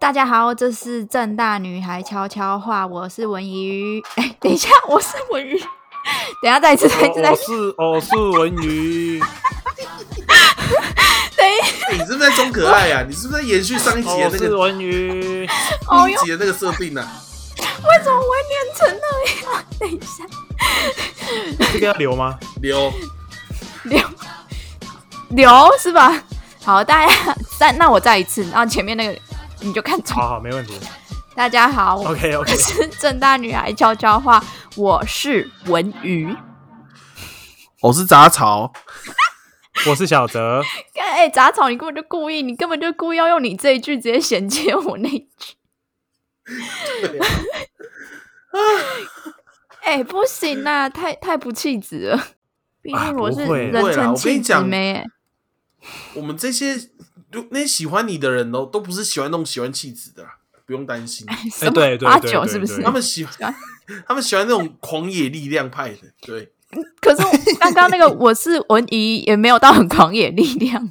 大家好，这是正大女孩悄悄话，我是文鱼。哎，等一下，我是文鱼。等一下，再一次，再一次，再一次。我是我是文鱼，等一欸你是不是在装可爱啊？你是不是在延续上一集的那个文瑜。哦哟，第一集的那个设定啊？为什么我会念成那样？等一下，这个要留吗？留，留留是吧？好，大家再那我再一次，然后前面那个你就看错。好好，没问题。大家好，我 OK OK，是正大女孩悄悄话，我是文鱼。我是杂草，我是小泽。哎、杂草，你根本就故意，你根本就故意要用你这一句直接衔接我那一句。哎、不行啊，太太不气质了。毕啊竟我是人称气质妹、欸。我们这些就那些喜欢你的人哦，都不是喜欢那种喜欢气质的啦，不用担心。什么对对九是不是？他们喜欢，他们喜欢那种狂野力量派的，对，可是我刚刚那个我是文怡，也没有到很狂野力量，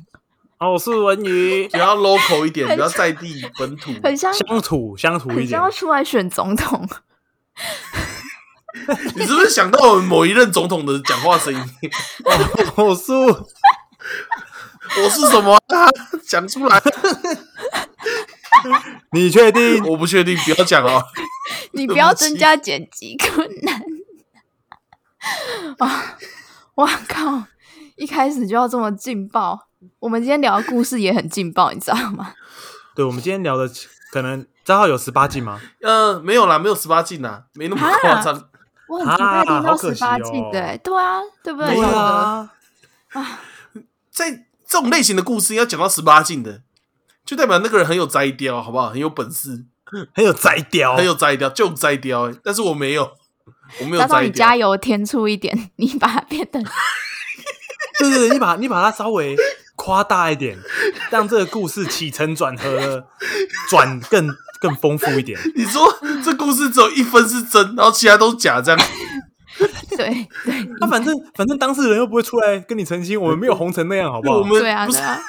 哦，我是文瑜，比较 local 一点，比较在地本土。很像乡土乡土一点很像。要出来选总统。你是不是想到我们某一任总统的讲话声音？我是我是什么啊？讲出来，你确定？我不确定，不要讲哦。你不要增加剪辑困难啊！我靠！一开始就要这么劲爆，我们今天聊的故事也很劲爆，你知道吗？对，我们今天聊的可能账号有十八禁吗？呃，没有啦，没有十八禁啦，没那么夸张。我很期待听到十八禁哦的、欸，对啊，对不对？没有啊，在这种类型的故事要讲到十八禁的，就代表那个人很有摘雕，好不好？很有本事，很有摘雕，很有摘雕，就摘雕、欸。但是我没有，我没有加上你。加油添醋一点，你把它变得 对对对，你把你把它稍微夸大一点，让这个故事起承转合的转更更丰富一点。你说这故事只有一分是真，然后其他都是假，这样 对对那、反正反正当事人又不会出来跟你澄清，我们没有红成那样，好不好我？们对啊不是对啊，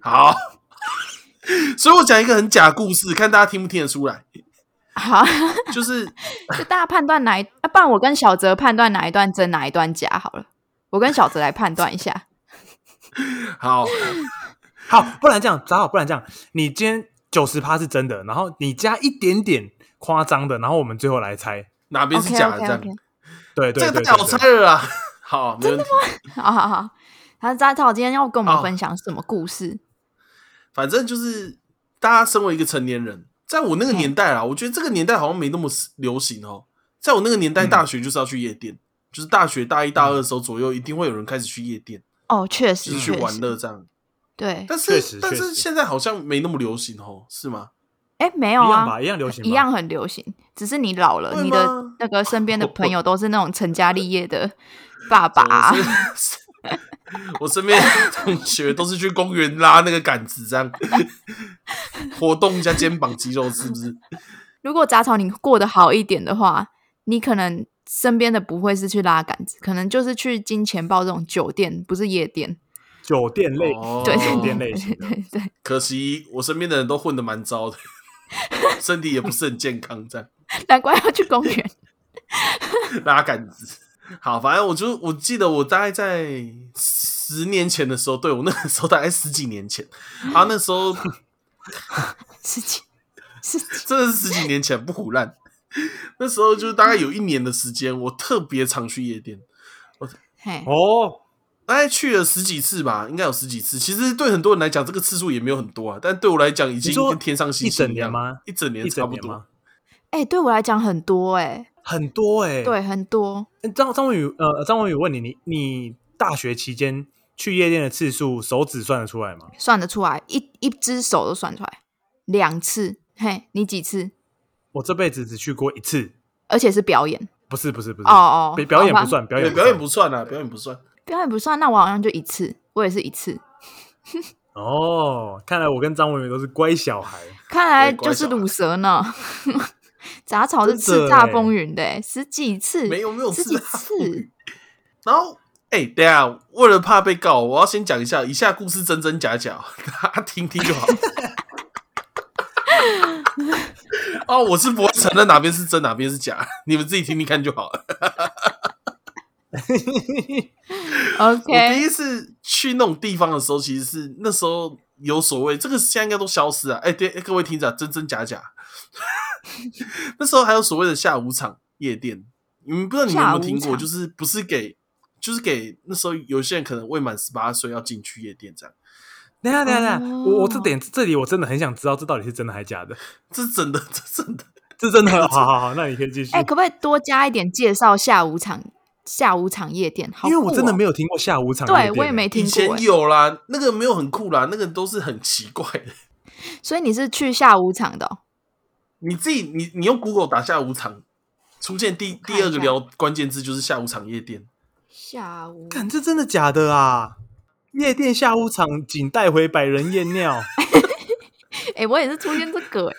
好。所以我讲一个很假的故事，看大家听不听得出来。好，就是就大家判断哪一，啊、不然我跟小泽判断哪一段真，哪一段假好了。我跟小泽来判断一下。好，好，不然这样，正好不然这样，你今天九十趴是真的，然后你加一点点夸张的，然后我们最后来猜。哪边是假的这样对对对这个太好对对猜了啦。好，没问题。好好好。他杂草今天要跟我们分享什么故事？反正就是大家身为一个成年人，在我那个年代啊，我觉得这个年代好像没那么流行哦。在我那个年代，嗯大学就是要去夜店，就是大学大一大二的时候左右，一定会有人开始去夜店，哦，确就实是去玩乐这样。对。但是但是现在好像没那么流行哦，是吗？哎，没有啊一样吧，，一样流行，一样很流行，只是你老了，你的那个身边的 朋友都是那种成家立业的爸爸啊、我身边同学都是去公园拉那个杆子，这样 活动一下肩膀肌肉，是不是？如果杂草你过得好一点的话，你可能身边的不会是去拉杆子，可能就是去金钱豹这种酒店，不是夜店。酒店类，哦对。酒店类型对对，可惜我身边的人都混得蛮糟的，身体也不是很健康，这样 难怪要去公园。拉杆子。好，反正我就我记得我大概在十年前的时候，对我那个时候大概十几年前，啊那时候事情是真的是十几年前，不胡乱。那时候就是大概有一年的时间，我特别常去夜店，嘿，哦，大概去了十几次吧，应该有十几次。其实对很多人来讲，这个次数也没有很多啊，但对我来讲，已经跟天上星一星一样整年吗？一整年差不多？哎、对我来讲很多哎、很多哎、对，很多。欸。张张文宇，呃，张文宇问你，你你大学期间去夜店的次数，手指算得出来吗？算得出来，一一只手都算出来，两次。嘿，你几次？我这辈子只去过一次，而且是表演不是不是不是，哦哦，表表演不算，表，演表演不不算啊，表演不算。表演不算，那我好像就一次，我也是一次。哦。看来我跟张文宇都是乖小孩，看来就是卤蛇呢。杂草是叱咤欸风云的、欸，十几次，没有没有十几次。然后，哎、等下，为了怕被告，我要先讲一下以下故事真真假假，大家听听就好。哦，我是不会承认哪边是真哪边是假，你们自己听听看就好了。我第 OK，一次去那种地方的时候，其实是那时候有所谓，这个现在应该都消失了。哎、对，各位听着，真真假假。那时候还有所谓的下午场夜店，你们不知道你们有没有听过？就是不是给，就是给那时候有些人可能未满十八岁要进去夜店这样。等一下等一下等下，哦我我这点这里我真的很想知道，这到底是真的还是假的？这是真的，这是真的。这真的，好好好，那你可以继续。哎、可不可以多加一点介绍下午场下午场夜店？好因为我真的没有，有听过下午场夜对，我也没听过以前有啦，那个没有很酷啦，那个都是很奇怪的。所以你是去下午场的哦、你自己，你你用 Google 打下午场，出现第第二个聊关键字就是下午场夜店。下午看这真的假的啊？夜店下午场仅带回百人夜尿，哎、我也是出现这个哎、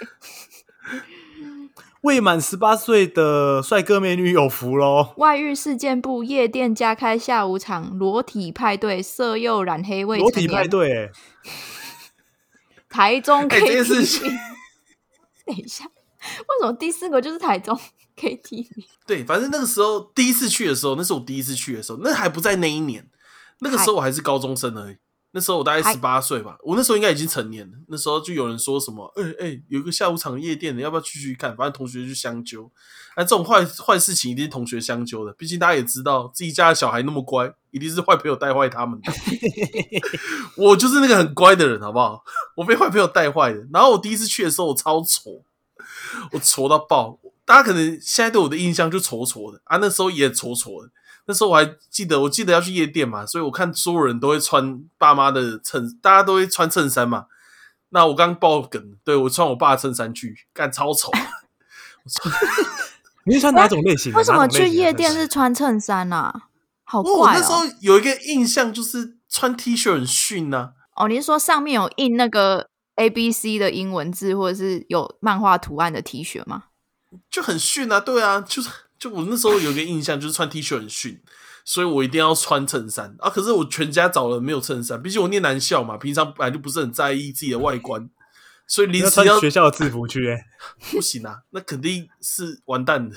未满十八岁的帅哥美女有福喽！外遇事件部夜店加开下午场裸体派对，色诱染黑未成年。裸体派对、欸，台中 哎这件 KTV，、事情 等一下，为什么第四个就是台中 KTV？对，反正那个时候第一次去的时候，那是我第一次去的时候，那还不在那一年，那个时候我还是高中生而已。那时候我大概十八岁吧，我那时候应该已经成年了。那时候就有人说什么，哎、哎、有一个下午场夜店的，要不要去去看？反正同学就相揪。哎、这种坏坏事情一定是同学相揪的，毕竟大家也知道自己家的小孩那么乖，一定是坏朋友带坏他们的。我就是那个很乖的人，好不好？我被坏朋友带坏的。然后我第一次去的时候，我超挫，我挫到爆。大家可能现在对我的印象就挫挫的啊，那时候也挫挫的。那时候我还记得，我记得要去夜店嘛，所以我看所有人都会穿爸妈的衬，大家都会穿衬衫嘛。那我刚爆梗，对我穿我爸的衬衫去，干超丑。你是穿哪种类型的？为什么去夜店是穿衬衫啊？好我怪那时候哦！有一个印象，就是穿 T 恤很逊呐、哦，你是说上面有印那个 A B C 的英文字，或者是有漫画图案的 T 恤吗？就很逊啊，对啊，就是就我那时候有一个印象，就是穿 T 恤很逊，所以我一定要穿衬衫啊。可是我全家找了没有衬衫，毕竟我念男校嘛，平常本来就不是很在意自己的外观，所以临时要学校的制服去、欸，不行啊，那肯定是完蛋的。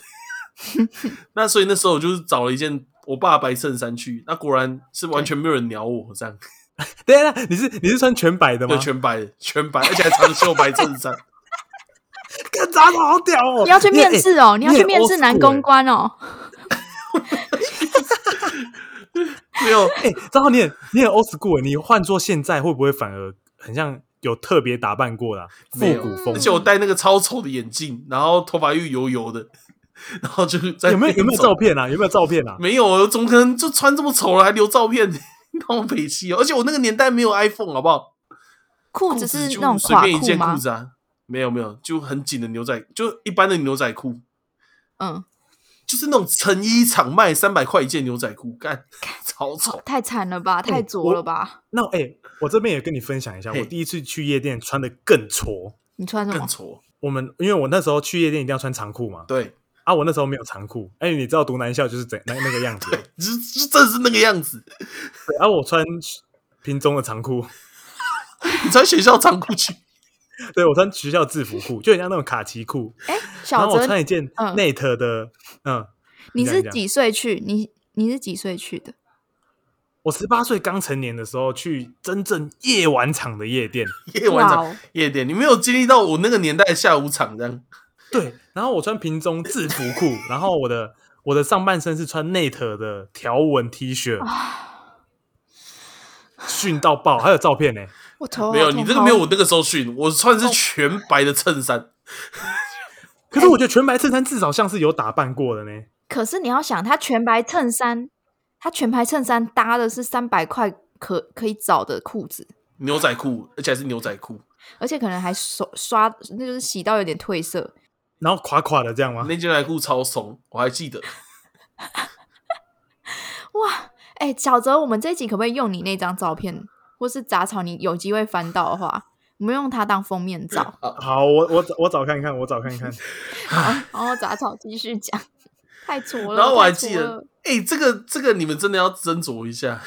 那所以那时候我就是找了一件我爸白衬衫去，那果然是完全没有人鸟我这样，对啊，你是你是穿全白的吗对，？全白的，全白，而且还长袖白衬衫。看长得好屌哦！你要去面试哦，你要去面试男公关哦。没有，哎，正好你很你很 old school，你换做现在会不会反而很像有特别打扮过的复古风而？且我戴那个超丑的眼镜，然后头发又油油的，然后就是在有没有有没有照片啊？有没有照片啊？没有，怎么可能就穿这么丑了还留照片？那我北气哦！而且我那个年代没有 iPhone，好不好？裤子是那种垮随便一件裤吗？没有没有，就很紧的牛仔，就一般的牛仔裤，嗯，就是那种成衣厂卖三百块一件牛仔裤，干超丑。太惨了吧，太哎浊了吧？那哎、我这边也跟你分享一下，我第一次去夜店穿的更挫。你穿什么？更挫，我们因为我那时候去夜店一定要穿长裤嘛，对啊，我那时候没有长裤，哎、你知道读男校就是怎那那个样子，对，就就真的是那个样子。对啊，我穿平中的长裤，你穿学校长裤去，对我穿学校制服裤，就很像那种卡其裤，哎，然小后我泽，穿一件嗯 Net 的，嗯，你是几岁去？你你是几岁去的？我十八岁刚成年的时候去真正夜晚场的夜店，夜晚场夜店，你没有经历到我那个年代的下午场这样。对，然后我穿平中制服裤，然后我的我的上半身是穿 Net 的条纹 T 恤，训到爆，还有照片呢、我头没有，你这个没有我那个时候训，我穿的是全白的衬衫。可是我觉得全白衬衫至少像是有打扮过的呢。可是你要想，他全白衬衫，他全白衬衫搭的是三百块可可以找的裤子，牛仔裤，而且还是牛仔裤，而且可能还刷刷，那就是洗到有点褪色。然后垮垮的这样吗？那件牛仔裤超松，我还记得。哇，哎、小泽，我们这一集可不可以用你那张照片，或是杂草？你有机会翻到的话，我们用它当封面照。好，我我我找看看，我找看看。然后杂草继续讲，太挫了。然后我还记得了，哎、这个这个你们真的要斟酌一下。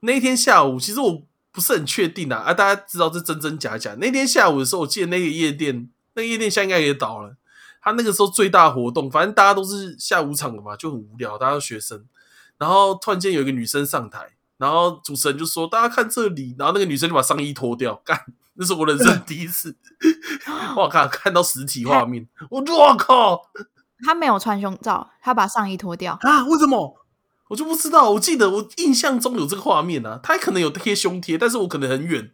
那一天下午，其实我不是很确定啊，啊，大家知道这真真假假。那天下午的时候，我记得那个夜店那个夜店现在应该也倒了。他那个时候最大活动，反正大家都是下午场的嘛，就很无聊，大家都学生。然后突然间有一个女生上台，然后主持人就说：“大家看这里。”然后那个女生就把上衣脱掉，干，那是我人生第一次，我靠，看到实体画面，我我靠，他没有穿胸罩，他把上衣脱掉。啊？为什么？我就不知道。我记得我印象中有这个画面啊，他可能有贴胸贴，但是我可能很远，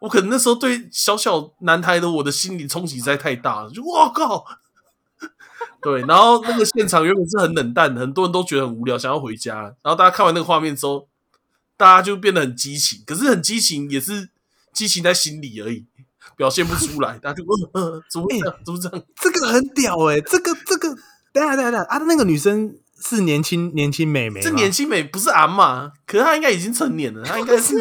我可能那时候对小小男孩的我的心理冲击实在太大了，就我靠。对，然后那个现场原本是很冷淡的，很多人都觉得很无聊，想要回家。然后大家看完那个画面之后，大家就变得很激情，可是很激情也是激情在心里而已，表现不出来。大家就呃呃，怎么会这样？怎么这样？这个很屌哎、这个这个，等一下等一下等下啊，那个女生是年轻年轻美眉吗，这年轻美不是阿嬷，可是她应该已经成年了，她应该是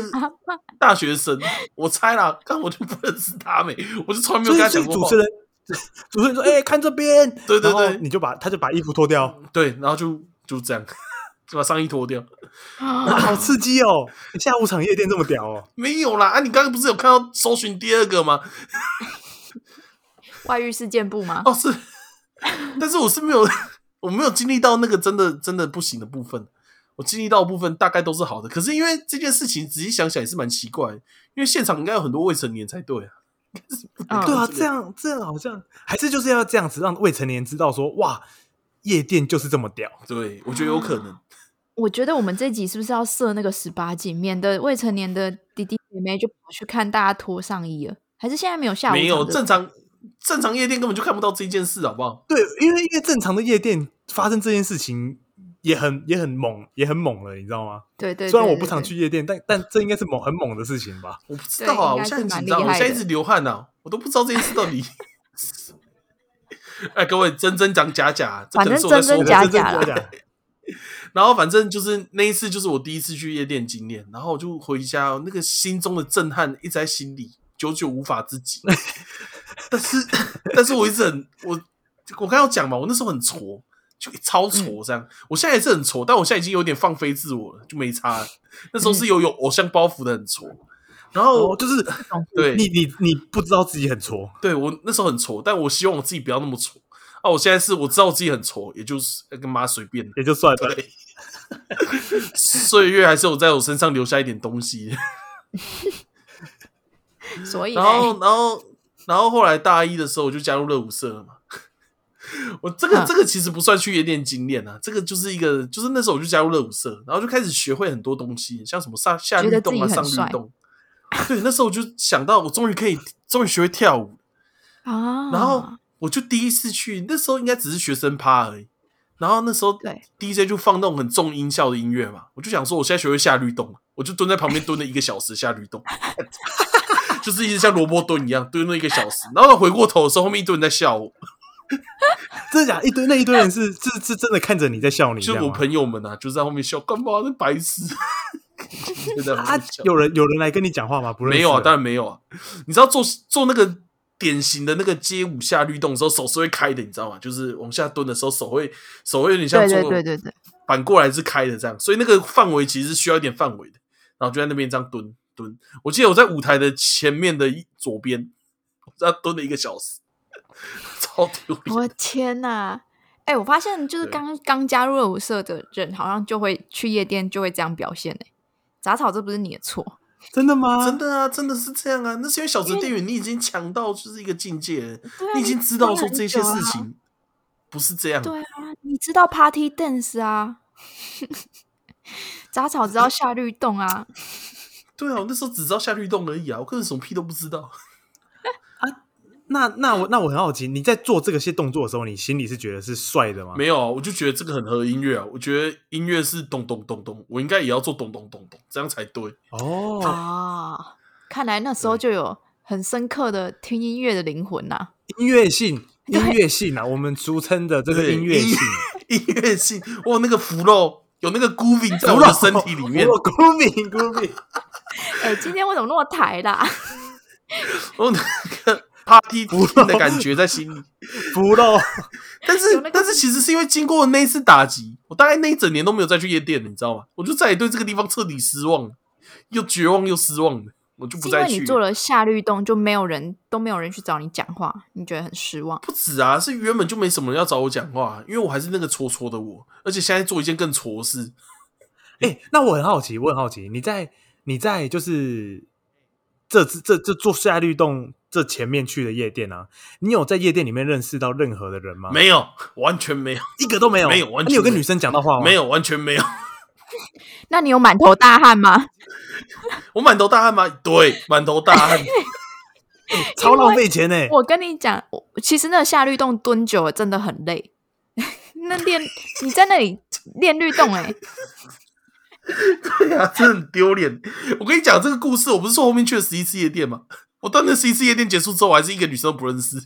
大学生，我猜啦。但我就不认识她美，我就从来没有跟她讲过主持。人主持人说：“哎、看这边。”对对对你就把他就把衣服脱掉，对，然后就就这样，就把上衣脱掉。哇，好刺激哦！下午场夜店这么屌哦，没有啦，啊，你刚刚不是有看到搜寻第二个吗？外遇事件簿吗？哦，是，但是我是没有，我没有经历到那个真的真的不行的部分。我经历到的部分大概都是好的，可是因为这件事情仔细想想也是蛮奇怪，因为现场应该有很多未成年才对啊。嗯对啊，这样这样好像还是就是要这样子让未成年知道说，哇，夜店就是这么屌。对，我觉得有可能。我觉得我们这集是不是要设那个十八禁，免得未成年的弟弟妹妹就跑去看大家脱上衣了？还是现在没有下午没有正常正常夜店根本就看不到这件事，好不好？对，因为因为正常的夜店发生这件事情也很也很猛，也很猛了，你知道吗？对对，虽然我不常，去夜店，但但这应该是猛很猛的事情吧？我不知道啊，我现在很紧张，我现在一直流汗呐、我都不知道这件事到底。哎，各位真真讲假假，反正真真假假然后反正就是那一次，就是我第一次去夜店经验，然后我就回家，那个心中的震撼一直在心里，久久无法自己。但是，但是我一直很我我刚要讲嘛，我那时候很挫，就超挫这样。我现在也是很挫，但我现在已经有点放飞自我了，就没差了。那时候是有有偶像包袱的很挫，然后哦，就是对你你你不知道自己很挫，对我那时候很挫，但我希望我自己不要那么挫。啊，我现在是我知道我自己很挫，也就是跟妈随便。也就算了。对，岁月还是有在我身上留下一点东西。所以然嘞后，然后，然后后来大一的时候，我就加入热舞社了嘛。我这个嗯这个其实不算去夜店经验啊，这个就是一个，就是那时候我就加入热舞社，然后就开始学会很多东西，像什么上下律动啊、上律动。对，那时候我就想到，我终于可以，终于学会跳舞。啊，然后我就第一次去，那时候应该只是学生趴而已。然后那时候 DJ 就放那种很重音效的音乐嘛，我就想说，我现在学会下律动，我就蹲在旁边蹲了一个小时下律动，就是一直像萝卜蹲一样蹲了一个小时。然后回过头的时候，后面一堆人在笑我，真的假的？一堆那一堆人是是是真的看着你在笑你，就是我朋友们啊，就在后面笑，干嘛？那白痴！有人有人来跟你讲话吗？不认识没有啊，当然没有啊。你知道做做那个典型的那个街舞下律动的时候，手是会开的，你知道吗？就是往下蹲的时候，手会手会有点像对做对对对对，反过来是开的这样，所以那个范围其实是需要一点范围的。然后就在那边这样蹲蹲，我记得我在舞台的前面的一左边，我这样蹲了一个小时，超丢脸。我的天呐！哎、我发现就是刚刚加入热舞社的人，好像就会去夜店就会这样表现哎、杂草，这不是你的错，真的吗？真的啊，真的是这样啊！那是因为小泽店员你已经强到就是一个境界了，啊你已经知道说这些事情不是这样。对啊，你知道 party dance 啊，杂草知道下律动啊，对啊，我那时候只知道下律动而已啊，我根本什么屁都不知道。那那我那我很好奇，你在做这个些动作的时候，你心里是觉得是帅的吗？没有啊，我就觉得这个很合音乐啊，我觉得音乐是咚咚咚咚，我应该也要做咚咚咚咚，这样才对。哦，啊，看来那时候就有很深刻的听音乐的灵魂呐、音乐性，音乐性啊，我们俗称的这个音乐性，音乐性，哇那个腐肉，有那个 grooving 在我的身体里面，我 grooving grooving，哎、今天为什么那么抬啦？我那个 party 的感觉在心里。服了。但是那个但是其实是因为经过那一次打击，我大概那一整年都没有再去夜店了，你知道吗？我就再也对这个地方彻底失望了，又绝望又失望的。我就不是因为再去你做了下律动，就没有人都没有人去找你讲话，你觉得很失望。不止啊，是原本就没什么人要找我讲话，因为我还是那个戳戳的我，而且现在做一件更戳事。哎、那我很好奇，我很好奇，你在你在就是这这这这做下律动这前面去的夜店啊，你有在夜店里面认识到任何的人吗？，没有，完全没有，一个都没有，没有完全没有啊你有跟女生讲到话吗？没，有，完全没有。那你有满头大汗吗？我满头大汗吗？对，满头大汗。超浪费钱呢、我跟你讲，我其实那个下律动蹲久了真的很累。那练你在那里练律动、欸，对啊，真的很丢脸。我跟你讲这个故事，我不是说后面去了十一次夜店吗？我到那十一次夜店结束之后，我还是一个女生都不认识，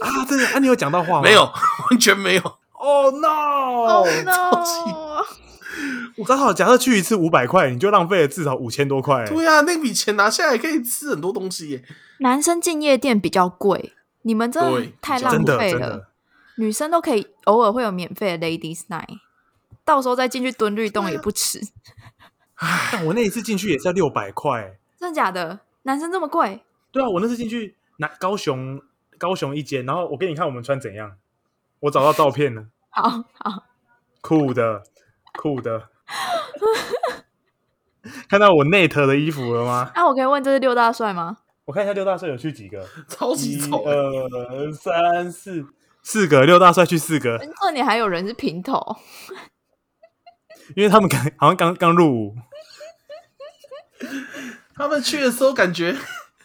啊，真的啊，你有讲到话吗？没有，完全没有。哦、no！哦、超气 no！我刚好假设去一次五百块，你就浪费了至少五千多块、欸。对啊，那笔钱拿下来可以吃很多东西耶。男生进夜店比较贵，你们真的太浪费了女生都可以偶尔会有免费的 ladies night，到时候再进去蹲律动也不迟。但我那一次进去也是要六百块。真的假的？男生这么贵？对啊，我那次进去拿高雄高雄一间，然后我给你看我们穿怎样，我找到照片了，好好，酷的酷的。看到我 net 的衣服了吗？那、我可以问这是六大帅吗？我看一下六大帅有去几个，超级一丑欸，二三四四个，六大帅去四个，这里还有人是平头，因为他们刚好像刚刚入伍，他们去的时候感觉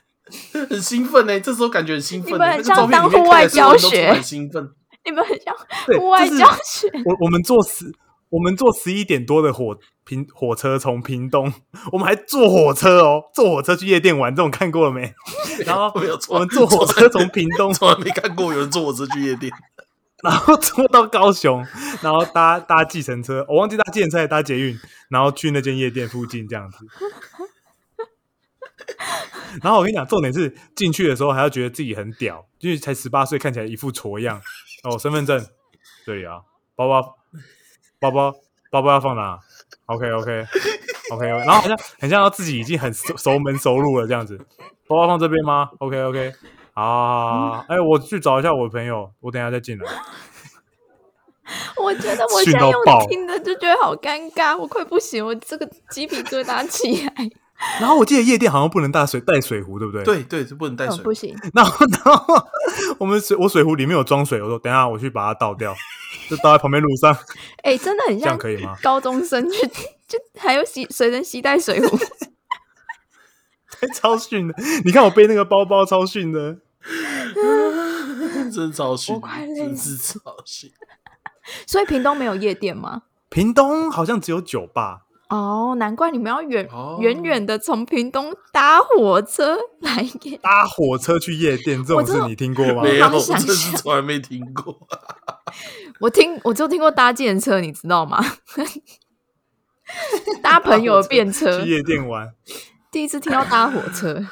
很兴奋呢，这时候感觉很兴奋欸。你们很像当户外教学兴奋。你们很像对，户外教学。我我们坐十，我们坐十一点多的火平火车从屏东，我们还坐火车哦，坐火车去夜店玩，这种看过了没？然后 没有错我们坐火车从屏东，从来没看过有人坐火车去夜店。然后坐到高雄，然后搭搭计程车，我忘记搭计程车还是搭捷运，然后去那间夜店附近这样子。然后我跟你讲，重点是进去的时候还要觉得自己很屌，因为才十八岁，看起来一副挫样。哦，身份证对呀啊，包包包包包包要放哪？OK OK OK，然后好像很像要自己已经很熟熟门熟路了这样子。包包放这边吗？OK OK，好好好好，哎、我去找一下我的朋友，我等一下再进来。我觉得我训现在用听的就觉得好尴尬，我快不行，我这个鸡皮疙瘩起来。然后我记得夜店好像不能带水带水壶，对不对？。对对，就不能带哦，水不。行，然后然后我们水我水壶里面有装水，我说等一下我去把它倒掉，就倒在旁边路上，哎、真的很这样像可以吗？高中生去，就还有洗随身携带水壶。超逊的，你看我背那个包包超逊的。真超逊我快，累了真是超逊。所以屏东没有夜店吗？屏东好像只有酒吧，哦，难怪你们要远哦远远的从屏东搭火车来夜。搭火车去夜店这种事你听过吗？没有，我真是象从来没听过。我听我只有听过搭计程车，你知道吗？搭朋友的便车去，夜店玩，第一次听到搭火车。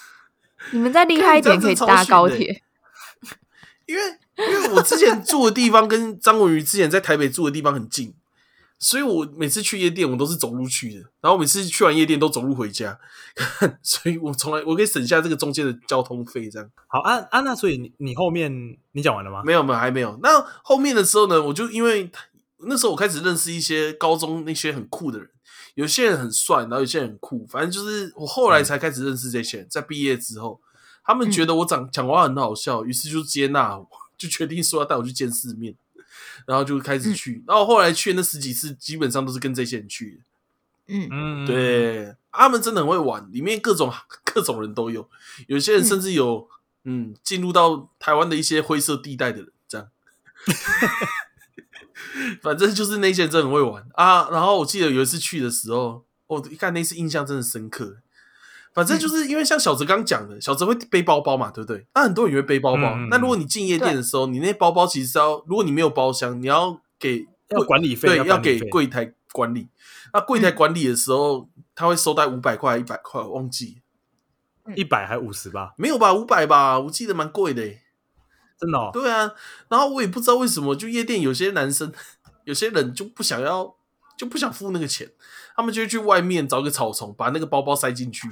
你们再厉害一点，可以搭高铁。因为因为我之前住的地方跟张文宇之前在台北住的地方很近，所以我每次去夜店我都是走路去的，然后每次去完夜店都走路回家，所以我从来我可以省下这个中间的交通费。这样好啊啊，那所以你你后面你讲完了吗？没有没有还没有。那后面的时候呢，我就因为那时候我开始认识一些高中那些很酷的人，有些人很帅，然后有些人很酷，反正就是我后来才开始认识这些人。在毕业之后，他们觉得我讲讲话很好笑，于是就接纳我，就决定说要带我去见世面，然后就开始去。然后后来去那十几次，基本上都是跟这些人去的。嗯，嗯，对，他们真的很会玩，里面各种 各种人都有，有些人甚至有嗯进入到台湾的一些灰色地带的人，这样。反正就是那些人真的很会玩啊。然后我记得有一次去的时候，我一看那次印象真的深刻。反正就是因为像小泽刚讲的，小泽会背包包嘛，对不对？那很多人也会背包包。那如果你进夜店的时候，你那包包其实是要，如果你没有包厢，你要给要管理费，对，要给柜台管理。那柜台管理的时候，他会收带五百块、一百块，我忘记一百还五十吧，没有吧？五百吧，我记得蛮贵的欸。真的哦。对啊，然后我也不知道为什么，就夜店有些男生，有些人就不想要，就不想付那个钱，他们就会去外面找个草丛，把那个包包塞进去，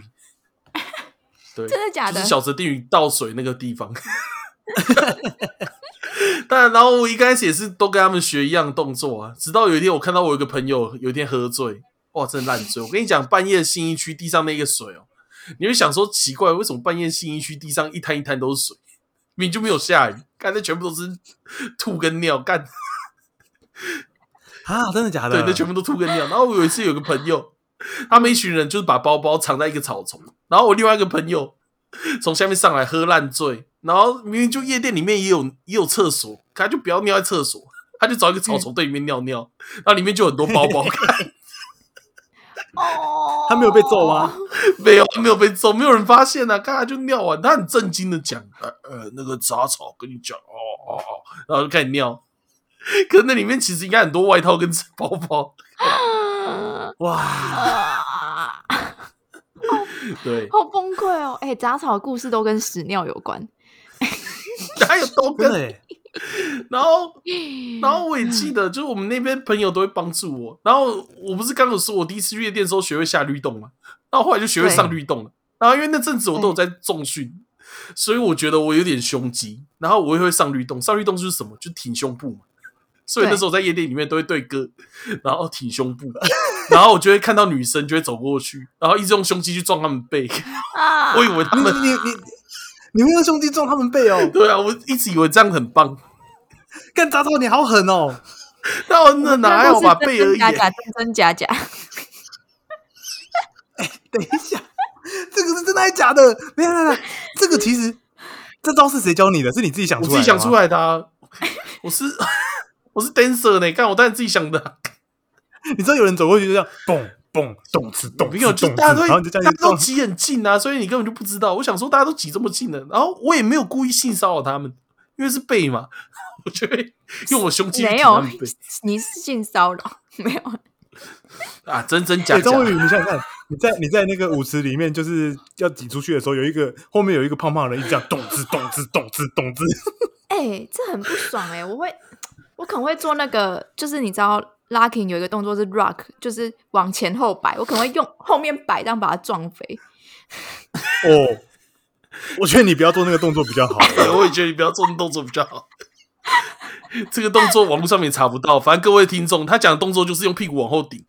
对，真的假的就是小泽定宇倒水那个地方。但然后我一开始也是都跟他们学一样的动作啊，直到有一天我看到我有一个朋友有一天喝醉，哇，真的烂醉。我跟你讲，半夜信义区地上那个水哦，你会想说奇怪，为什么半夜信义区地上一滩一滩都是水？明明就没有下雨，看那全部都是吐跟尿，干啊，真的假的？对，那全部都吐跟尿。然后我有一次有个朋友，他们一群人就是把包包藏在一个草丛，然后我另外一个朋友 从下面上来喝烂醉，然后明明就夜店里面也有也有厕所，可他就不要尿在厕所，他就找一个草丛对里面尿尿，然后里面就有很多包包，看哦，他没有被揍吗？没有没有被揍，没有人发现啊，看他就尿完，他很震惊的讲，呃呃，那个杂草跟你讲，哦哦哦，然后就开始尿。可那里面其实应该很多外套跟包包，哇，啊，对，好崩溃哦！哎、杂草的故事都跟屎尿有关。还有都跟真的耶，然后，然后我也记得，就是我们那边朋友都会帮助我。然后我不是刚有说，我第一次去夜店的时候学会下律动嘛，然后后来就学会上律动了。然后因为那阵子我都有在重训，所以我觉得我有点胸肌。然后我也会上律动，上律动就是什么？就挺胸部嘛。所以那时候在夜店里面都会对歌，然后挺胸部，然后我就会看到女生就会走过去，然后一直用胸肌去撞他们背。啊，我以为他你们你你你会用胸肌撞他们背哦？对啊，我一直以为这样很棒，干杂草你好狠哦！那我那哪有把背而已真。真假假，真真假假。等一下，这个是真的还是假的？等一下，等一下，这个其实这招是谁教你的？是你自己想出来的？我自己想出。来的、啊，我是 我是 dancer 呢，看我当然自己想的啊、你知道有人走过去就这样蹦蹦动次动次没有，就动，大家都会然后你就这大。家都挤很近啊，所以你根本就不知道。我想说大家都挤这么近了，然后我也没有故意性骚扰他们，因为是背嘛，我就会用我胸肌去没有挺他们背，你是性骚扰，没有。啊，真真假哎，假张。伟宇，你想想看，你在你在那个舞池里面，就是要挤出去的时候，有一个后面有一个胖胖的人，一直这样动次动次动次动次。哎、这很不爽哎、我会，我可能会做那个，就是你知道，locking 有一个动作是 rock，就是往前后摆，我可能会用后面摆，这样把它撞飞。哦，我觉得你不要做那个动作比较好。我也觉得你不要做那动作比较好。这个动作网络上面查不到，反正各位听众，他讲的动作就是用屁股往后顶。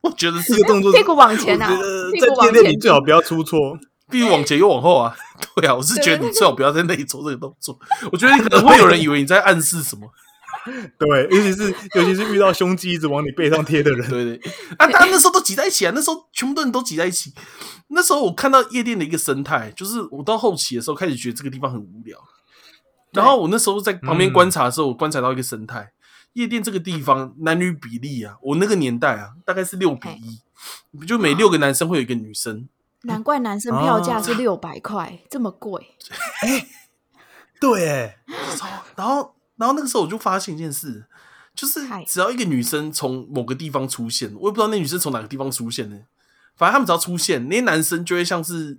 我觉得是这个动作屁股往前啊在夜店里前最好不要出错。屁股往前又往后啊。对啊，我是觉得你最好不要在那里做这个动作。我觉得你可能会有人以为你在暗示什么。对，尤其是尤其是遇到胸肌一直往你背上贴的人，对对，啊，大家那时候都挤在一起啊，那时候全部的人都挤在一起。那时候我看到夜店的一个生态，就是我到后期的时候开始觉得这个地方很无聊。然后我那时候在旁边观察的时候，我观察到一个生态，夜店这个地方男女比例啊，我那个年代啊，大概是六比一，就每六个男生会有一个女生。难怪男生票价哦是六百块，这么贵。对！然后，然后那个时候我就发现一件事，就是只要一个女生从某个地方出现，我也不知道那女生从哪个地方出现的，反正他们只要出现，那些男生就会像是，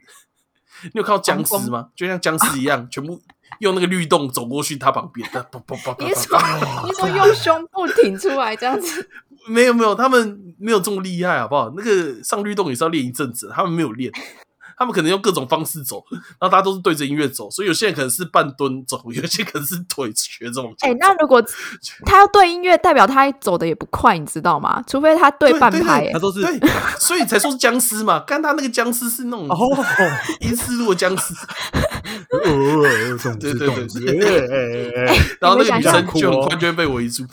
你有看到僵尸吗？就像僵尸一样，全部用那个律动走过去他旁边，啪啪啪啪啪你是说你说用胸部挺出来这样子？没有没有，他们没有这么厉害，好不好？那个上律动也是要练一阵子，他们没有练。他们可能用各种方式走，然后大家都是对着音乐走，所以有些人可能是半蹲走，有些可能是腿瘸这种节奏。哎、那如果 他要对音乐，代表他走的也不快，你知道吗？除非他对半拍、欸他都是对，所以才说是僵尸嘛。刚他那个僵尸是那种哦，一丝路僵尸，对对对然后那个女生就象很快就会被围住。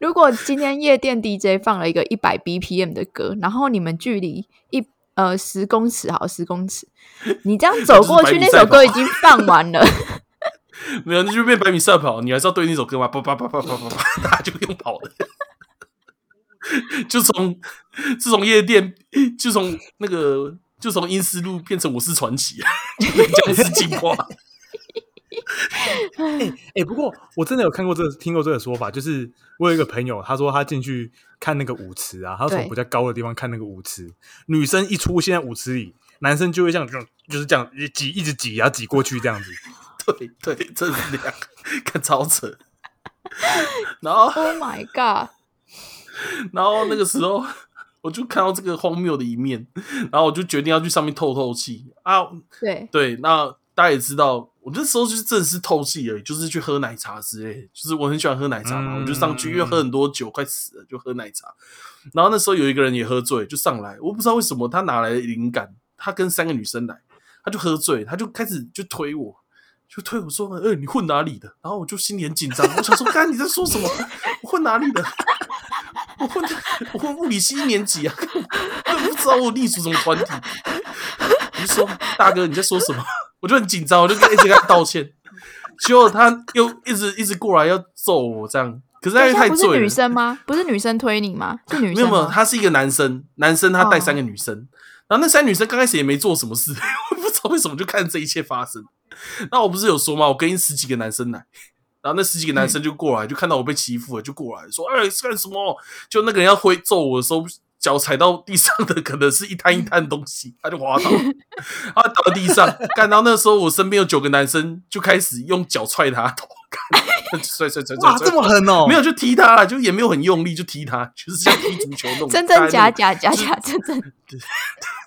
如果今天夜店 DJ 放了一个一百 BPM 的歌，然后你们距离一呃十公尺，好十公尺，你这样走 过去，那首歌已经放完了。没有，那就变百米赛跑，你还是要对那首歌吗，叭叭叭叭叭叭叭，大家就不用跑了。就从自从夜店，就从那个就从阴思路变成我是传奇，那个僵尸进化。哎，不过我真的有看过这个，听过这个说法，就是我有一个朋友，他说他进去看那个舞池啊，他从比较高的地方看那个舞池，女生一出现在舞池里，男生就会像这种，就是这样挤，一直挤，然后挤过去这样子。对对，这是两个，看超扯。然后 Oh my god！然后那个时候，我就看到这个荒谬的一面，然后我就决定要去上面透透气啊。对，对，那大家也知道，我那时候就是真的是透气而已，就是去喝奶茶之类的。就是我很喜欢喝奶茶嘛，嗯我就上去，因为喝很多酒，快死了，就喝奶茶。然后那时候有一个人也喝醉，就上来，我不知道为什么他哪来的灵感，他跟三个女生来，他就喝醉，他就开始就推我，就推我说：“哎、你混哪里的？”然后我就心里很紧张，我想说：“干你在说什么？我混哪里的？我混我混物理系一年级啊，我也不知道我隶属什么团体。”我就说：“ 大哥，你在说什么？” 我就很紧张，我就跟一直跟他道歉。结果他又一直一直过来要揍我，这样。可是他又等一下不是女生吗？不是女生推你吗？是女生没有没有？他是一个男生，男生他带哦三个女生，然后那三个女生刚开始也没做什么事，我不知道为什么就看这一切发生。那我不是有说吗？我跟十几个男生来，然后那十几个男生就过来，就看到我被欺负了，就过来说：“哎、是干什么？”就那个人要挥揍我的时候，脚踩到地上的可能是一滩一滩的东西，他就滑倒，他倒在地上。干到那时候，我身边有九个男生就开始用脚踹他头，哇，踹这么狠哦！没有就踢他了，就也没有很用力，就踢他，就是像踢足球那种。真真假假，假假真真。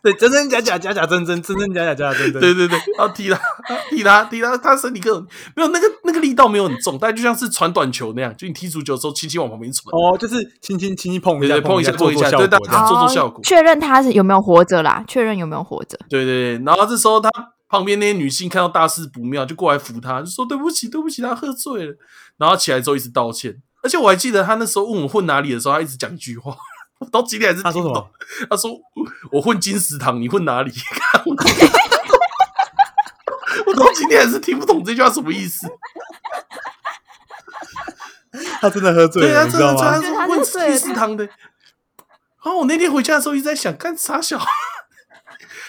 对，真真假假，假假真真，真真假假，假假真真。对对对，然后踢他，踢他，踢他，他身体各种没有那个那个力道没有很重，但就像是传短球那样，就你踢足球的时候轻轻往旁边传，哦，就是轻轻轻轻碰一下，碰一下做碰一下对。做做效果确认他是有没有活着啦？确认有没有活着？对对对。然后这时候他旁边那些女性看到大事不妙，就过来扶他，就说对不起对不起，他喝醉了。然后起来之后一直道歉，而且我还记得他那时候问我混哪里的时候，他一直讲一句话。我到今天还是他说什听不懂么？他说：“我混金石堂，你混哪里？” 我到今天还是听不懂这句话什么意思。他真的喝醉了对啊，真的，知道吗？他是混金石堂的。然后我那天回家的时候一直在想，干啥小。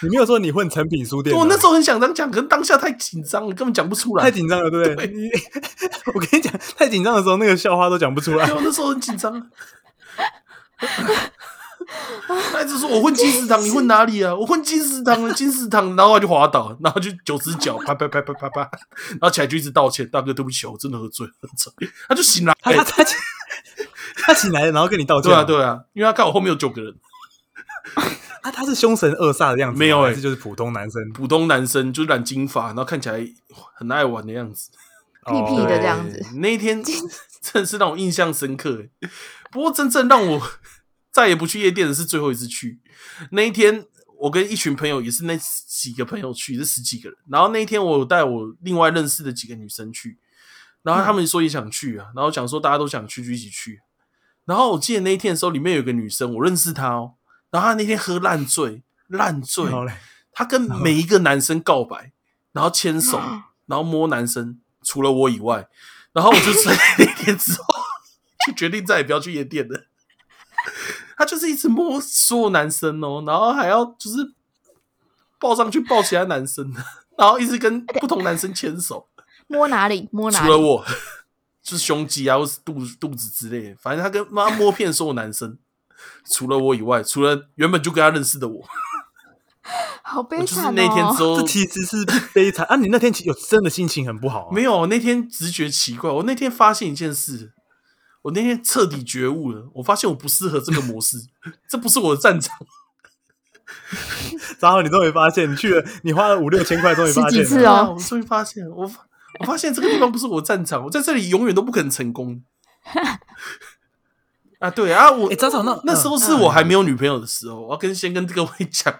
你没有说你混成品书店啊，我那时候很想这样讲，可是当下太紧张了，根本讲不出来。太紧张了，对不对？你 我跟你讲，太紧张的时候，那个笑话都讲不出来对，。我那时候很紧张。他一直说我混金石堂，你混哪里啊？我混金石堂了，金石堂，然后他就滑倒，然后就九只脚，啪啪啪啪啪啪，然后起来就一直道歉，大哥对不起，我真的喝醉了，他就醒来，他他他起他起来了，然后跟你道歉。对啊对啊，因为他看我后面有九个人，啊，他是凶神恶煞的样子吗，没有欸还是就是普通男生，普通男生就是染金发，然后看起来很爱玩的样子，屁屁的哦这样子那一天真的是让我印象深刻欸。不过真正让我再也不去夜店的是最后一次去。那一天，我跟一群朋友，也是那几个朋友去，是十几个人。然后那一天，我有带我另外认识的几个女生去，然后他们说也想去啊，然后讲说大家都想去，就一起去。然后我记得那一天的时候，里面有一个女生，我认识她哦。然后他那天喝烂醉，烂醉，然后嘞，她跟每一个男生告白，然后牵手，然后摸男生，除了我以外。然后我就在 那天之后，就决定再也不要去夜店了。他就是一直摸所有男生哦，然后还要就是抱上去抱其他男生，然后一直跟不同男生牵手，摸哪里？摸哪里？除了我，就是胸肌啊，或是肚肚子之类的，反正他跟妈摸遍所有男生，除了我以外，除了原本就跟他认识的我，好悲我就是惨哦！那天之后这其实是悲惨啊！你那天其有真的心情很不好啊，没有，那天直觉奇怪。我那天发现一件事，我那天彻底觉悟了。我发现我不适合这个模式，这不是我的战场。然后你终于发现，你去了，你花了五六千块，终于发现了十几次哦啊我终于发现，我发我发现这个地方不是我的战场，我在这里永远都不可能成功。啊，对啊，我哎，早早那那时候是我还没有女朋友的时候，我要跟先跟各位讲，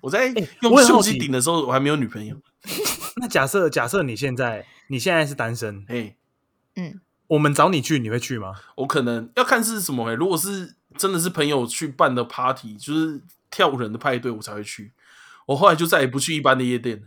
我在用胸我很好奇肌顶的时候，我还没有女朋友。那假设假设你现在你现在是单身，哎，嗯，我们找你去，你会去吗？我可能要看是什么、欸。如果是真的是朋友去办的 party，就是跳舞人的派对，我才会去。我后来就再也不去一般的夜店，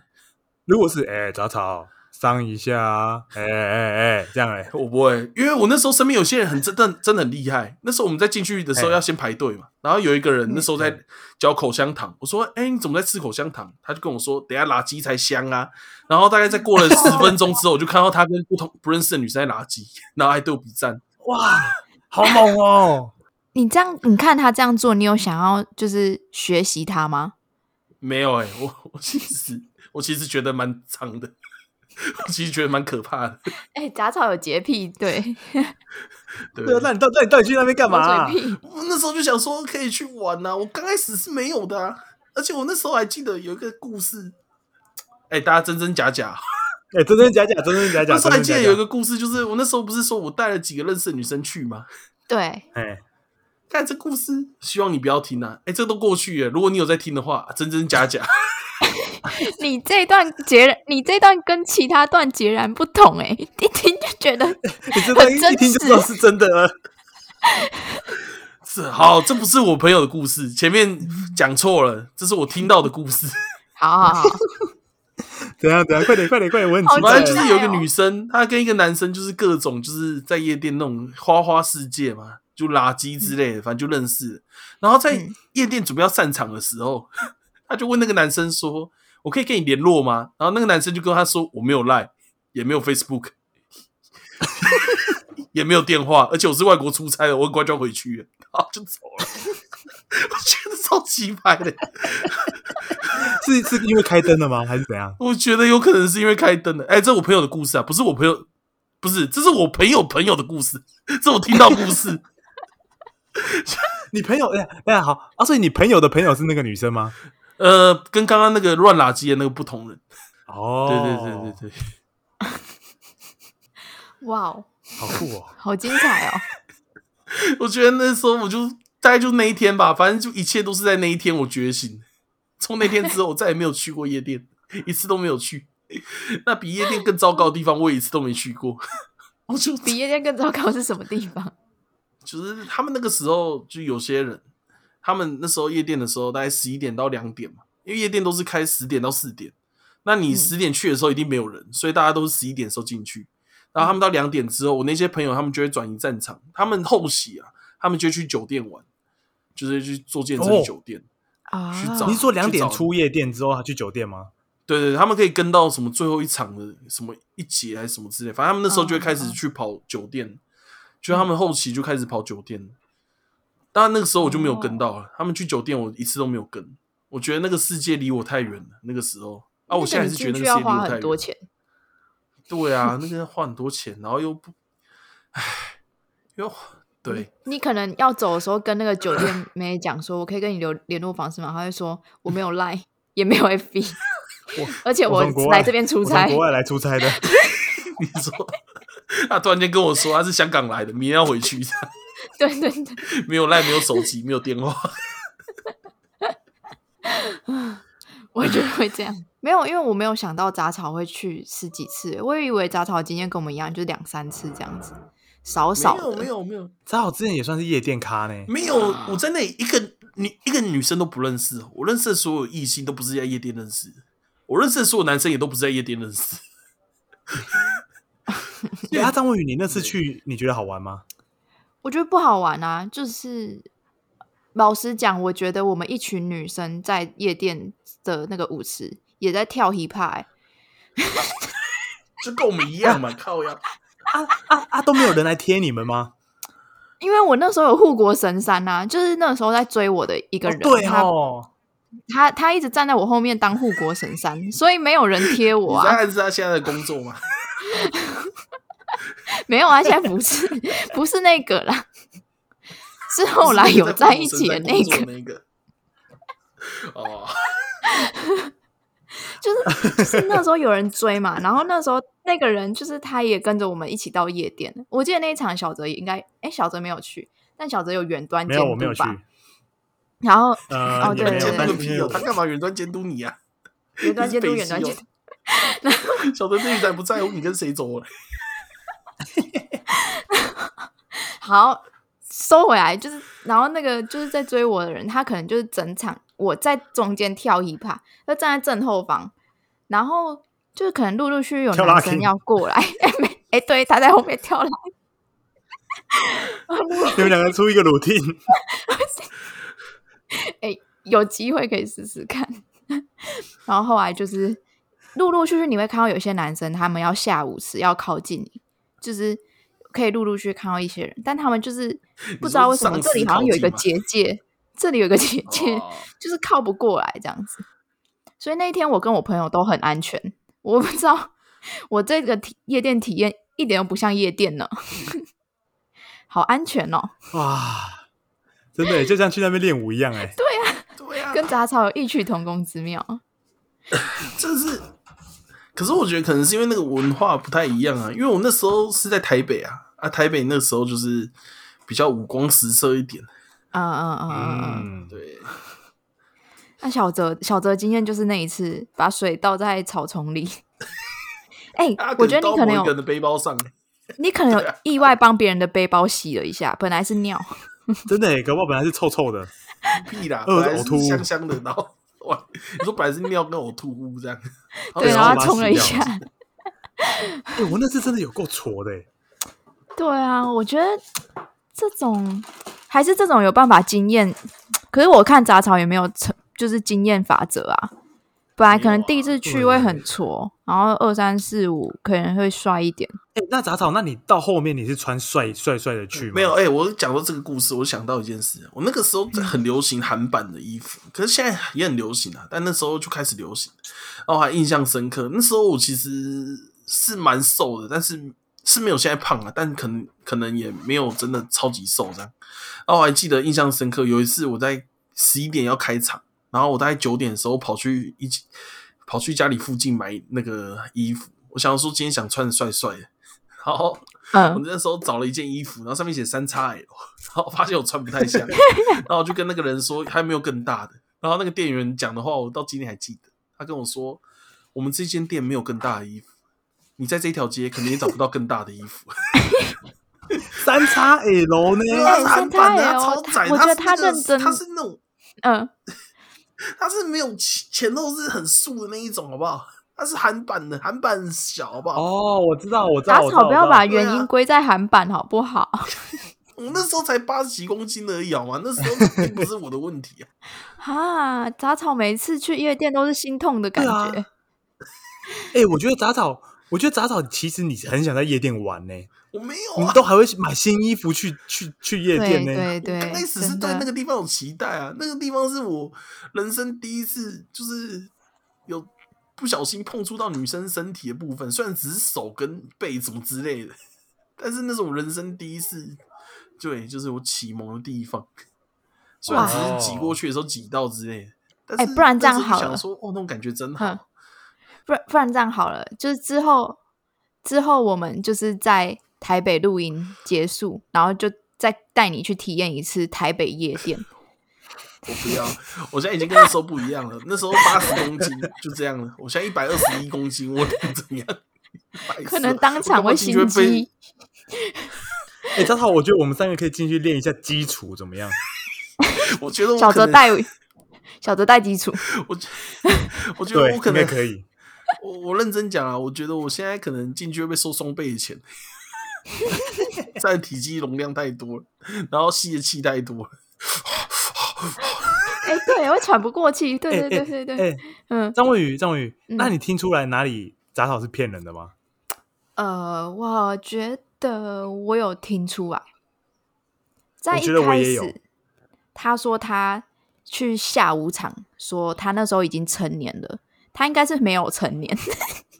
如果是哎，早早上一下啊，哎哎哎，这样哎，我不会，因为我那时候身边有些人很真的真的很厉害。那时候我们在进去的时候哎要先排队嘛，然后有一个人那时候在嚼口香糖，我说：“哎、你怎么在吃口香糖？”他就跟我说：“等下垃圾才香啊。”然后大概在过了 十分钟之后，我就看到他跟不同不认识的女生在垃圾，然后还对我比赞。哇，好猛哦！你这样，你看他这样做，你有想要就是学习他吗？没有哎、我我其实我其实觉得蛮脏的。我 其实觉得蛮可怕的。哎，杂草有洁癖，对，对对啊，那你到那你到底去那边干嘛。我那时候就想说可以去玩呐、我刚开始是没有的、啊，而且我那时候还记得有一个故事，哎、大家真真假假。哎，真真假假，真真假假。那时候还记得有一个故事，就是我那时候不是说我带了几个认识的女生去吗？对，哎，看这故事，希望你不要听啊！哎、这都过去了。如果你有在听的话，真真假假。你这段截然，你这段跟其他段截然不同哎、一听就觉得你这段一听就知道是真的了。是好，这不是我朋友的故事，前面讲错了，这是我听到的故事。好好好，等下等下？快点快点快点！我很好期待反正。就是有一个哦女生，她跟一个男生就是各种就是在夜店那种花花世界嘛，就垃圾之类的，反正就认识。然后在嗯夜店准备要散场的时候，他就问那个男生说：“我可以跟你联络吗？”然后那个男生就跟他说：“我没有 Line，也没有 Facebook，也没有电话，而且我是外国出差的，我很快就要回去了。”然后就走了。我觉得超奇葩的。是是因为开灯了吗？还是怎样？我觉得有可能是因为开灯了。哎、这我朋友的故事啊，不是我朋友，不是，这是我朋友朋友的故事，这我听到故事。你朋友哎呀哎呀好啊，所以你朋友的朋友是那个女生吗？呃，跟刚刚那个乱垃圾的那个不同人。哦，对对对对对，哇哦，好酷哦！好精彩哦！我觉得那时候我就大概就那一天吧，反正就一切都是在那一天我觉醒。从那天之后，我再也没有去过夜店，一次都没有去。那比夜店更糟糕的地方，我也一次都没去过。我就比夜店更糟糕是什么地方？就是他们那个时候，就有些人，他们那时候夜店的时候，大概十一点到两点嘛，因为夜店都是开十点到四点。那你嗯十点去的时候一定没有人，所以大家都是十一点的时候进去。然后他们到两点之后，我那些朋友他们就会转移战场，他们后期啊，他们就去酒店玩，就是去坐电车哦去酒店。啊去找你是说两点出夜店之后，还去酒店吗？对对，对他们可以跟到什么最后一场的什么一节还是什么之类，反正他们那时候就会开始去跑酒店，就他们后期就开始跑酒店。当然那个时候我就没有跟到了，他们去酒店我一次都没有跟，我觉得那个世界离我太远了。那个时候啊，我现在还是觉得那个世界离我太远。很多钱，对啊，那个要花很多钱，然后又不，唉，又对，你可能要走的时候跟那个酒店 妹讲说，我可以跟你留联络方式吗？他会说我没有 Line，也没有 FB，而且我来这边出差。国外来出差的。你说他突然间跟我说他是香港来的，明天要回去，对 对对，没有赖，没有手机，没有电话。我也觉得会这样。没有，因为我没有想到杂草会去十几次，我以为杂草的经验跟我们一样，就两三次这样子，少少的。没有没有没有杂草之前也算是夜店咖呢。没有，我在那一个女一个女生都不认识，我认识的所有异性都不是在夜店认识，我认识的所有男生也都不是在夜店认识。对啊，张文宇，你那次去你觉得好玩吗？我觉得不好玩啊，就是老实讲，我觉得我们一群女生在夜店的那个舞池也在跳 hip hop，、欸、就跟我们一样嘛，靠呀！啊啊啊！都没有人来贴你们吗？因为我那时候有护国神山呐、就是那时候在追我的一个人，哦对他哦，他他一直站在我后面当护国神山，所以没有人贴我啊，暗示他现在的工作吗？没有啊，现在不是不是那个啦，是后来有在一起的那个个，那个。哦，就是就是那时候有人追嘛，然后那时候那个人就是他也跟着我们一起到夜店，我记得那一场小泽也应该，哎，小泽没有去，但小泽有远端监督我没有去。吧，然后呃，哦对！他干嘛远端监督你啊？远端监督远端监督哦。小泽这女仔不在乎你跟谁走了，好，收回来，就是然后那个就是在追我的人，他可能就是整场我在中间跳一趴，他站在正后方，然后就是可能陆陆续续有男生要过来，哎没哎，对，他在后面跳来，你们两个出一个 routine，哎，有机会可以试试看。然后后来就是陆陆续续你会看到有些男生他们要下舞池要靠近你，就是可以陆陆续续看到一些人，但他们就是不知道为什么这里好像有一个结界，这里有一个结界，哦就是靠不过来这样子。所以那一天我跟我朋友都很安全，我不知道我这个体夜店体验一点都不像夜店呢，好安全哦，哇，真的就像去那边练舞一样哎。对啊，跟杂草有异曲同工之妙。这是。可是我觉得可能是因为那个文化不太一样啊，因为我那时候是在台北啊，啊，台北那时候就是比较五光十色一点，嗯嗯嗯嗯嗯。嗯，对，那小泽小泽经验就是那一次把水倒在草丛里。哎、啊我觉得你可能有的背包上，你可能有意外帮别人的背包洗了一下，本来是尿，真的耶，搞不好本来是臭臭的。屁啦，呃本来呕吐是香香的，然后哇，你说本来是尿跟呕吐物这样，对，然后冲了一下。哎，我那次真的有够挫的欸。对啊，我觉得这种还是这种有办法经验，可是我看杂草也没有成，就是经验法则啊。本来可能第一次去会很挫，然后二三四五可能会帅一点。哎，那杂草，那你到后面你是穿帅帅帅的去吗？没有，哎、我讲到这个故事，我想到一件事，我那个时候嗯很流行韩版的衣服，可是现在也很流行啊，但那时候就开始流行，然后我还印象深刻。那时候我其实是蛮瘦的，但是是没有现在胖啊，但可能可能也没有真的超级瘦这样。然后我还记得印象深刻，有一次我在十一点要开场，然后我大概九点的时候跑去一起跑去家里附近买那个衣服，我想说今天想穿的帅帅的，然后我嗯，那时候找了一件衣服，然后上面写三叉 L，然后发现我穿不太像，然后我就跟那个人说还有没有更大的，然后那个店员讲的话我到今天还记得，他跟我说我们这间店没有更大的衣服，你在这条街肯定也找不到更大的衣服。三叉 L 呢？三叉 L 超窄，我觉得他认真他是那种嗯，他是没有前前后是很竖的那一种，好不好？它是韩版的，韩版小，好不好？哦，我知道，我知道，杂草不要把原因归在韩版好不好？我那时候才八十几公斤而已，好吗？那时候并不是我的问题啊。哈，杂草每次去夜店都是心痛的感觉。哎、我觉得杂草，我觉得杂草其实你很想在夜店玩呢、我没有啊，你都还会买新衣服去去去夜店呢、对对，刚开始是对那个地方有期待啊，那个地方是我人生第一次，就是有不小心碰触到女生身体的部分，虽然只是手跟背什么之类的，但是那是我人生第一次，对，就是我启蒙的地方。虽然只是挤过去的时候挤到之类的，但是哎不然这样好了。想说，哦，那种感觉真好。哼。不然不然这样好了，就是之后之后我们就是在台北录音结束，然后就再带你去体验一次台北夜店。我不要，我现在已经跟那时候不一样了。那时候八十公斤就这样了，我现在一百二十一公斤，我能怎样？可能当场会心机被。哎、杂草，我觉得我们三个可以进去练一下基础，怎么样？我觉得我，小泽带小泽带基础，我觉我觉得，我可能可以。我我认真讲啊，我觉得我现在可能进去会被收双倍的钱，占体积容量太多了，然后吸的气太多了。哎、对，会喘不过气，对哎对对对对，哎、嗯张文宇，张文宇，嗯那你听出来哪里杂草是骗人的吗？呃，我觉得我有听出来，在一开也有始，他说他去下午场，说他那时候已经成年了，他应该是没有成年，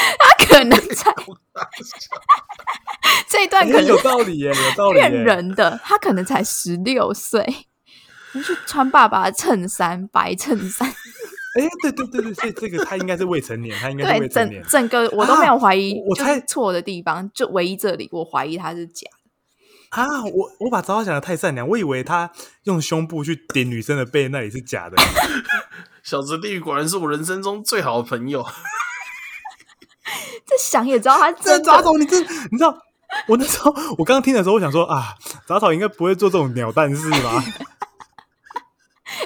他可能才这一段可能哎有道理耶，有道理。骗人的，他可能才十六岁，你去穿爸爸的衬衫，白衬衫，哎、对对对对，所以这个他应该是未成年，他应该是未成年。整个我都没有怀疑，我我猜错的地方，就唯一这里我怀疑他是假。啊，我我把杂草想的太善良，我以为他用胸部去顶女生的背，那里是假的。小泽地狱果然是我人生中最好的朋友。这想也知道他 这真的杂草，你这你知道，我那时候我刚刚听的时候，我想说啊，杂草应该不会做这种鸟蛋事吧？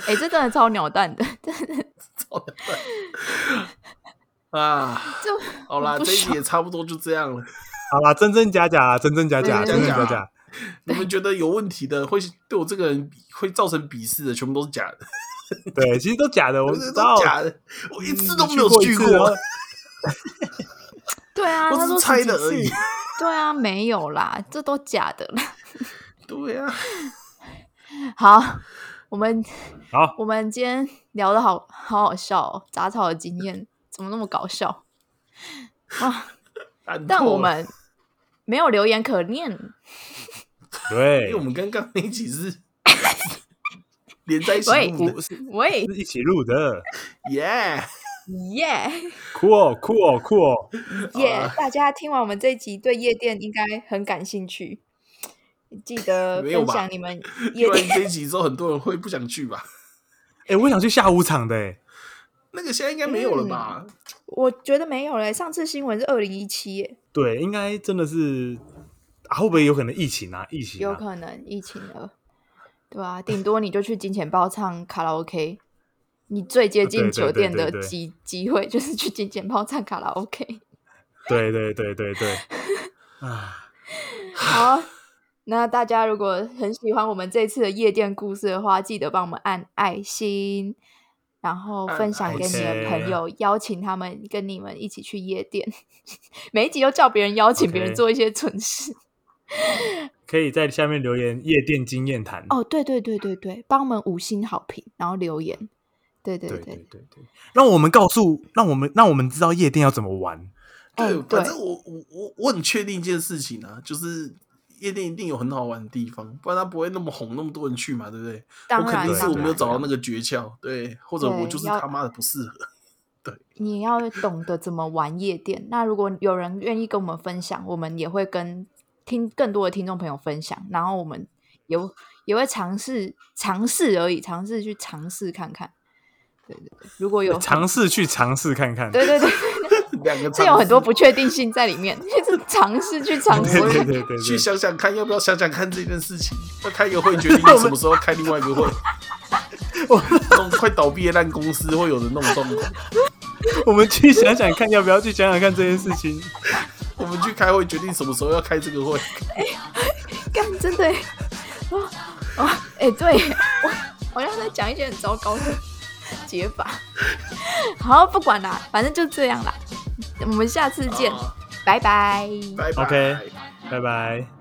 哎、这真的超鸟蛋的，真的超蛋啊，就好啦，这一集也差不多就这样了。好啦，真真假假，真真假假，真真假假。你们觉得有问题的，会对我这个人会造成鄙视的，全部都是假的，对，其实都假的，我都是知道。假的，我一次都嗯没有去过。对啊，我只是他说猜的而已次，对啊，没有啦，这都假的啦。对啊，好，我们好，我们今天聊的好好好笑哦，杂草的经验怎么那么搞笑？啊，但我们没有留言可念。对因对为我，们刚刚那一集是连在一起喂录的，是喂是一起录的，耶！耶酷哦酷哦酷哦，耶！大家听完我们这一集，对夜店应该很感兴趣。记得分没有吧享你们夜店这一集之后，很多人会不想去吧？哎，我想去下午场的，哎，那个现在应该没有了吧？我觉得没有嘞，上次新闻是二零一七耶，对，应该真的是啊，会不会有可能疫情啊？疫情有啊，可能疫情了，对啊，顶多你就去金钱豹唱卡拉 OK，你最接近酒店的机机会就是去金钱豹唱卡拉 OK。对对对对对，啊，好，那大家如果很喜欢我们这次的夜店故事的话，记得帮我们按爱心，然后分享爱给你的朋友，邀请他们跟你们一起去夜店。每一集都叫别人邀请别人做一些蠢事。可以在下面留言夜店经验谈。哦，对对对对对，帮我们五星好评，然后留言。对对对对，对让我们告诉，让我们让我们知道夜店要怎么玩。哎对，对反正我我我我很确定一件事情啊，就是夜店一定有很好玩的地方，不然它不会那么红，那么多人去嘛，对不对？当我肯定是我没有找到那个诀窍，对，或者我就是他妈的不适合。对你要懂得怎么玩夜店。那如果有人愿意跟我们分享，我们也会跟听更多的听众朋友分享，然后我们也也会尝试尝试而已，尝试去尝试看看。对对对，如果有尝试去尝试看看。对对对，两个是 有很多不确定性在里面，就是尝试去尝试对。对对对试去，想想看，要不要想想看这件事情？要开个会，决定什么时候开另外一个会。那种快倒闭的烂公司会有的那种状况。我们去想想看，要不要去想想看这件事情。我们去开会，决定什么时候要开这个会。干，真的耶，哦哦，哎、对我好像在讲一些很糟糕的解法。好，不管啦，反正就这样啦，我们下次见，拜拜。拜拜。OK 拜拜。